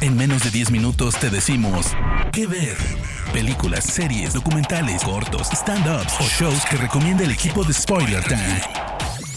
En menos de 10 minutos te decimos qué ver. Películas, series, documentales, cortos, stand-ups o shows que recomienda el equipo de Spoiler Time.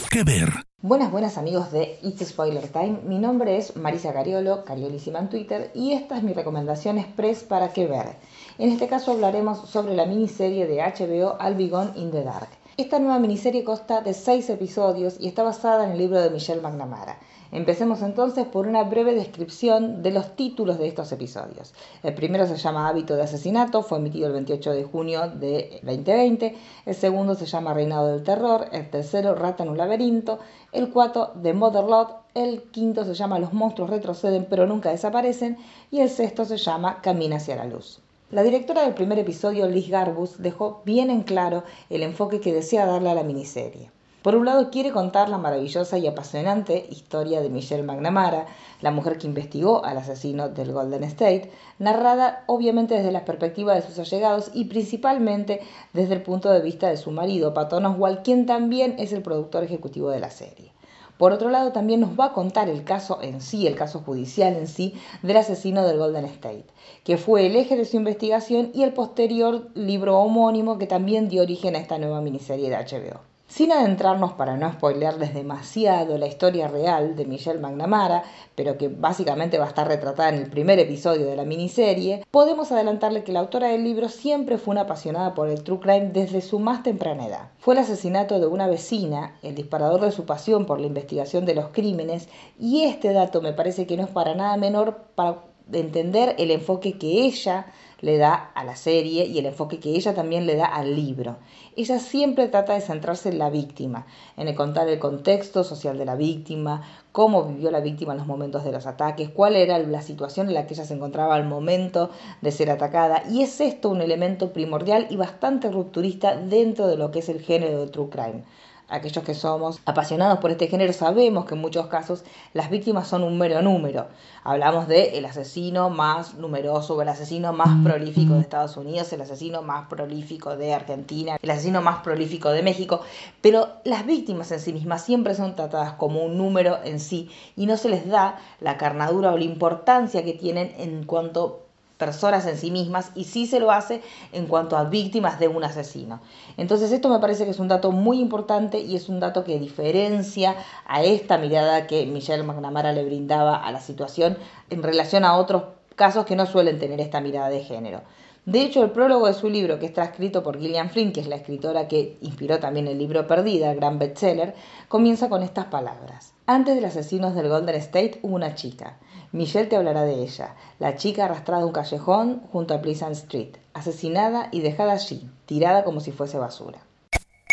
¿Qué ver? Buenas, buenas amigos de It's Spoiler Time. Mi nombre es Marisa Cariolo, Cariolísima en Twitter, y esta es mi recomendación express para qué ver. En este caso hablaremos sobre la miniserie de HBO Albigón in the Dark. Esta nueva miniserie consta de seis episodios y está basada en el libro de Michelle McNamara. Empecemos entonces por una breve descripción de los títulos de estos episodios. El primero se llama Hábito de Asesinato, fue emitido el 28 de junio de 2020. El segundo se llama Reinado del Terror. El tercero, Rata en un laberinto. El cuarto, The Motherlot. El quinto se llama Los monstruos retroceden pero nunca desaparecen. Y el sexto se llama Camina hacia la luz. La directora del primer episodio, Liz Garbus, dejó bien en claro el enfoque que desea darle a la miniserie. Por un lado, quiere contar la maravillosa y apasionante historia de Michelle McNamara, la mujer que investigó al asesino del Golden State, narrada obviamente desde la perspectiva de sus allegados y principalmente desde el punto de vista de su marido, Patton Oswalt, quien también es el productor ejecutivo de la serie. Por otro lado, también nos va a contar el caso en sí, el caso judicial en sí, del asesino del Golden State, que fue el eje de su investigación y el posterior libro homónimo que también dio origen a esta nueva miniserie de HBO. Sin adentrarnos para no spoilearles demasiado la historia real de Michelle McNamara, pero que básicamente va a estar retratada en el primer episodio de la miniserie, podemos adelantarle que la autora del libro siempre fue una apasionada por el true crime desde su más temprana edad. Fue el asesinato de una vecina, el disparador de su pasión por la investigación de los crímenes, y este dato me parece que no es para nada menor para entender el enfoque que ella le da a la serie y el enfoque que ella también le da al libro. Ella siempre trata de centrarse en la víctima, en el contar el contexto social de la víctima, cómo vivió la víctima en los momentos de los ataques, cuál era la situación en la que ella se encontraba al momento de ser atacada. Y es esto un elemento primordial y bastante rupturista dentro de lo que es el género de True Crime aquellos que somos apasionados por este género sabemos que en muchos casos las víctimas son un mero número. Hablamos de el asesino más numeroso o el asesino más prolífico de Estados Unidos, el asesino más prolífico de Argentina, el asesino más prolífico de México, pero las víctimas en sí mismas siempre son tratadas como un número en sí y no se les da la carnadura o la importancia que tienen en cuanto personas en sí mismas y sí se lo hace en cuanto a víctimas de un asesino. Entonces esto me parece que es un dato muy importante y es un dato que diferencia a esta mirada que Michelle McNamara le brindaba a la situación en relación a otros casos que no suelen tener esta mirada de género. De hecho, el prólogo de su libro, que está escrito por Gillian Flynn, que es la escritora que inspiró también el libro Perdida, gran bestseller, comienza con estas palabras. Antes de los asesinos del Golden State hubo una chica. Michelle te hablará de ella, la chica arrastrada a un callejón junto a Pleasant Street, asesinada y dejada allí, tirada como si fuese basura.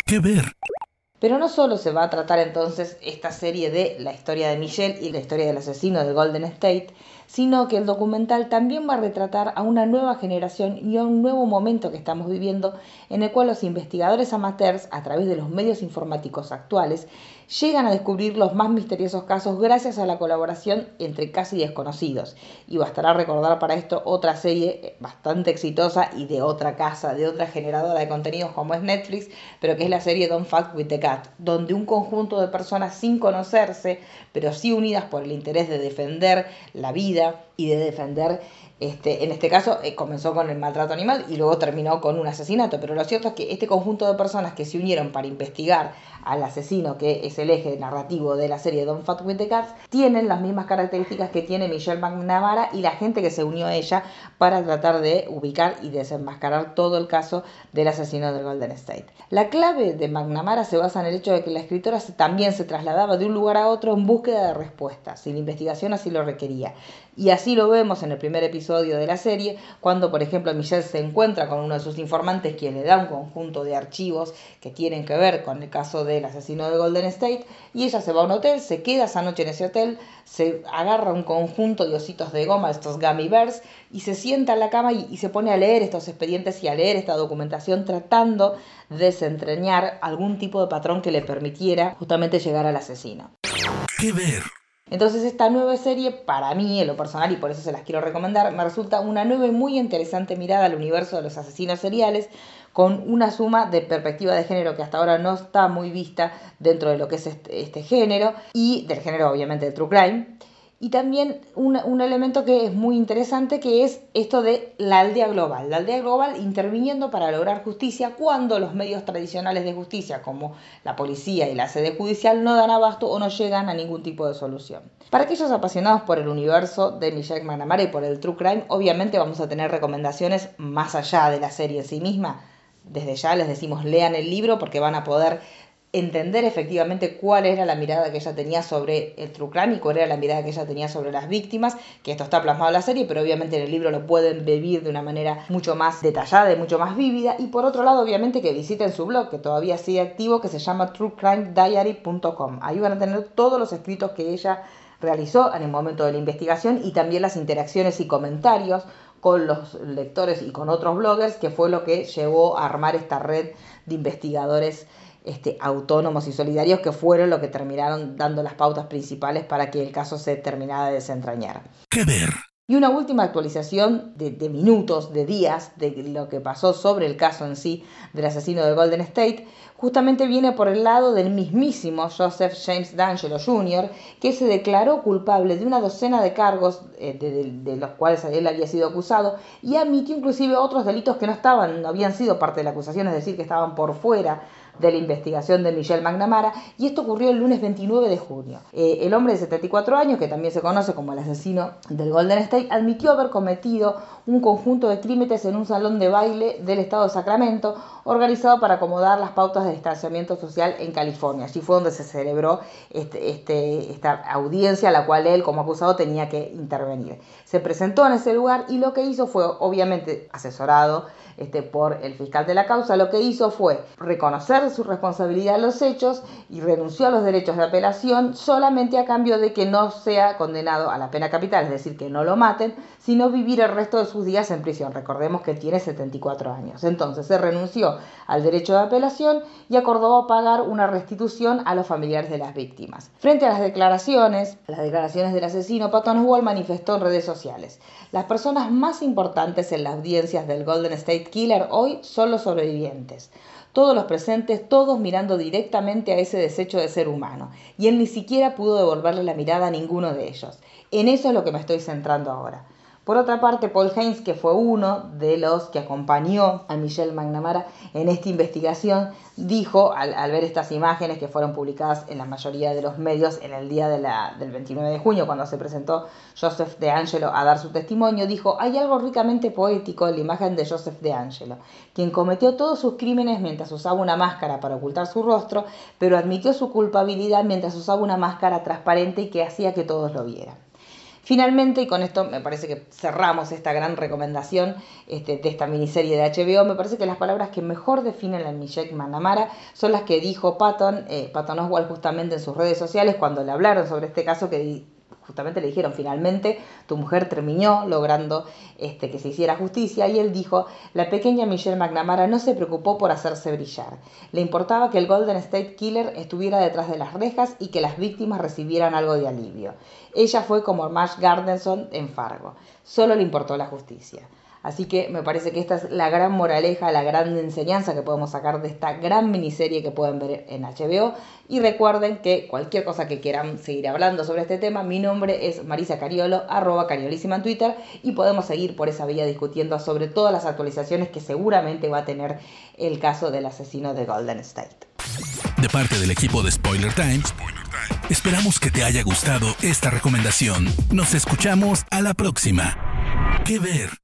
¿Qué ver? Pero no solo se va a tratar entonces esta serie de la historia de Michelle y la historia del asesino del Golden State, sino que el documental también va a retratar a una nueva generación y a un nuevo momento que estamos viviendo en el cual los investigadores amateurs, a través de los medios informáticos actuales, llegan a descubrir los más misteriosos casos gracias a la colaboración entre casi desconocidos. Y bastará recordar para esto otra serie bastante exitosa y de otra casa, de otra generadora de contenidos como es Netflix, pero que es la serie Don't Fuck with the Cat, donde un conjunto de personas sin conocerse, pero sí unidas por el interés de defender la vida vida y de defender este, en este caso eh, comenzó con el maltrato animal y luego terminó con un asesinato, pero lo cierto es que este conjunto de personas que se unieron para investigar al asesino, que es el eje narrativo de la serie Don't Fuck with the Cats, tienen las mismas características que tiene Michelle McNamara y la gente que se unió a ella para tratar de ubicar y desenmascarar todo el caso del asesino del Golden State. La clave de McNamara se basa en el hecho de que la escritora también se trasladaba de un lugar a otro en búsqueda de respuestas, y la investigación así lo requería. Y así lo vemos en el primer episodio de la serie, cuando por ejemplo Michelle se encuentra con uno de sus informantes quien le da un conjunto de archivos que tienen que ver con el caso del asesino de Golden State, y ella se va a un hotel, se queda esa noche en ese hotel, se agarra un conjunto de ositos de goma, estos gummy bears, y se sienta en la cama y, se pone a leer estos expedientes y a leer esta documentación tratando de desentrañar algún tipo de patrón que le permitiera justamente llegar al asesino. Entonces esta nueva serie, para mí, en lo personal, y por eso se las quiero recomendar, me resulta una nueva y muy interesante mirada al universo de los asesinos seriales, con una suma de perspectiva de género que hasta ahora no está muy vista dentro de lo que es este, este género, y del género obviamente de True Crime. Y también un, elemento que es muy interesante que es esto de la aldea global. La aldea global interviniendo para lograr justicia cuando los medios tradicionales de justicia como la policía y la sede judicial no dan abasto o no llegan a ningún tipo de solución. Para aquellos apasionados por el universo de Michelle McNamara y por el True Crime, obviamente vamos a tener recomendaciones más allá de la serie en sí misma. Desde ya les decimos lean el libro porque van a poder entender efectivamente cuál era la mirada que ella tenía sobre el true crime y cuál era la mirada que ella tenía sobre las víctimas, que esto está plasmado en la serie, pero obviamente en el libro lo pueden vivir de una manera mucho más detallada y mucho más vívida. Y por otro lado, obviamente que visiten su blog, que todavía sigue activo, que se llama truecrimediary.com. Ahí van a tener todos los escritos que ella realizó en el momento de la investigación y también las interacciones y comentarios con los lectores y con otros bloggers, que fue lo que llevó a armar esta red de investigadores este, autónomos y solidarios que fueron lo que terminaron dando las pautas principales para que el caso se terminara de desentrañar. ¿Qué ver? Y una última actualización de, minutos, de días, de lo que pasó sobre el caso en sí del asesino de Golden State, justamente viene por el lado del mismísimo Joseph James D'Angelo Jr., que se declaró culpable de una docena de cargos eh, de, de, los cuales él había sido acusado y admitió inclusive otros delitos que no estaban, no habían sido parte de la acusación, es decir, que estaban por fuera de la investigación de Michelle McNamara y esto ocurrió el lunes 29 de junio. Eh, el hombre de 74 años, que también se conoce como el asesino del Golden State, admitió haber cometido un conjunto de crímenes en un salón de baile del estado de Sacramento organizado para acomodar las pautas de distanciamiento social en California. Allí fue donde se celebró este, este, esta audiencia a la cual él como acusado tenía que intervenir. Se presentó en ese lugar y lo que hizo fue, obviamente, asesorado este, por el fiscal de la causa, lo que hizo fue reconocer su responsabilidad en los hechos y renunció a los derechos de apelación solamente a cambio de que no sea condenado a la pena capital, es decir, que no lo maten, sino vivir el resto de sus días en prisión. Recordemos que tiene 74 años. Entonces se renunció al derecho de apelación y acordó pagar una restitución a los familiares de las víctimas. Frente a las declaraciones, las declaraciones del asesino, Patton Wall manifestó en redes sociales, las personas más importantes en las audiencias del Golden State Killer hoy son los sobrevivientes. Todos los presentes, todos mirando directamente a ese desecho de ser humano. Y él ni siquiera pudo devolverle la mirada a ninguno de ellos. En eso es lo que me estoy centrando ahora. Por otra parte, Paul Haynes, que fue uno de los que acompañó a Michelle McNamara en esta investigación, dijo al, ver estas imágenes que fueron publicadas en la mayoría de los medios en el día del 29 de junio, cuando se presentó Joseph de Angelo a dar su testimonio, dijo, hay algo ricamente poético en la imagen de Joseph de Angelo, quien cometió todos sus crímenes mientras usaba una máscara para ocultar su rostro, pero admitió su culpabilidad mientras usaba una máscara transparente y que hacía que todos lo vieran. Finalmente, y con esto me parece que cerramos esta gran recomendación este, de esta miniserie de HBO, me parece que las palabras que mejor definen a Michelle Manamara son las que dijo Patton, eh, Patton Oswald justamente en sus redes sociales cuando le hablaron sobre este caso que justamente le dijeron, finalmente tu mujer terminó logrando este, que se hiciera justicia y él dijo, la pequeña Michelle McNamara no se preocupó por hacerse brillar. Le importaba que el Golden State Killer estuviera detrás de las rejas y que las víctimas recibieran algo de alivio. Ella fue como Marsh Gardenson en Fargo. Solo le importó la justicia. Así que me parece que esta es la gran moraleja, la gran enseñanza que podemos sacar de esta gran miniserie que pueden ver en HBO. Y recuerden que cualquier cosa que quieran seguir hablando sobre este tema, mi nombre es Marisa Cariolo, arroba cariolísima en Twitter, y podemos seguir por esa vía discutiendo sobre todas las actualizaciones que seguramente va a tener el caso del asesino de Golden State. De parte del equipo de Spoiler Times, esperamos que te haya gustado esta recomendación. Nos escuchamos a la próxima. ¿Qué ver?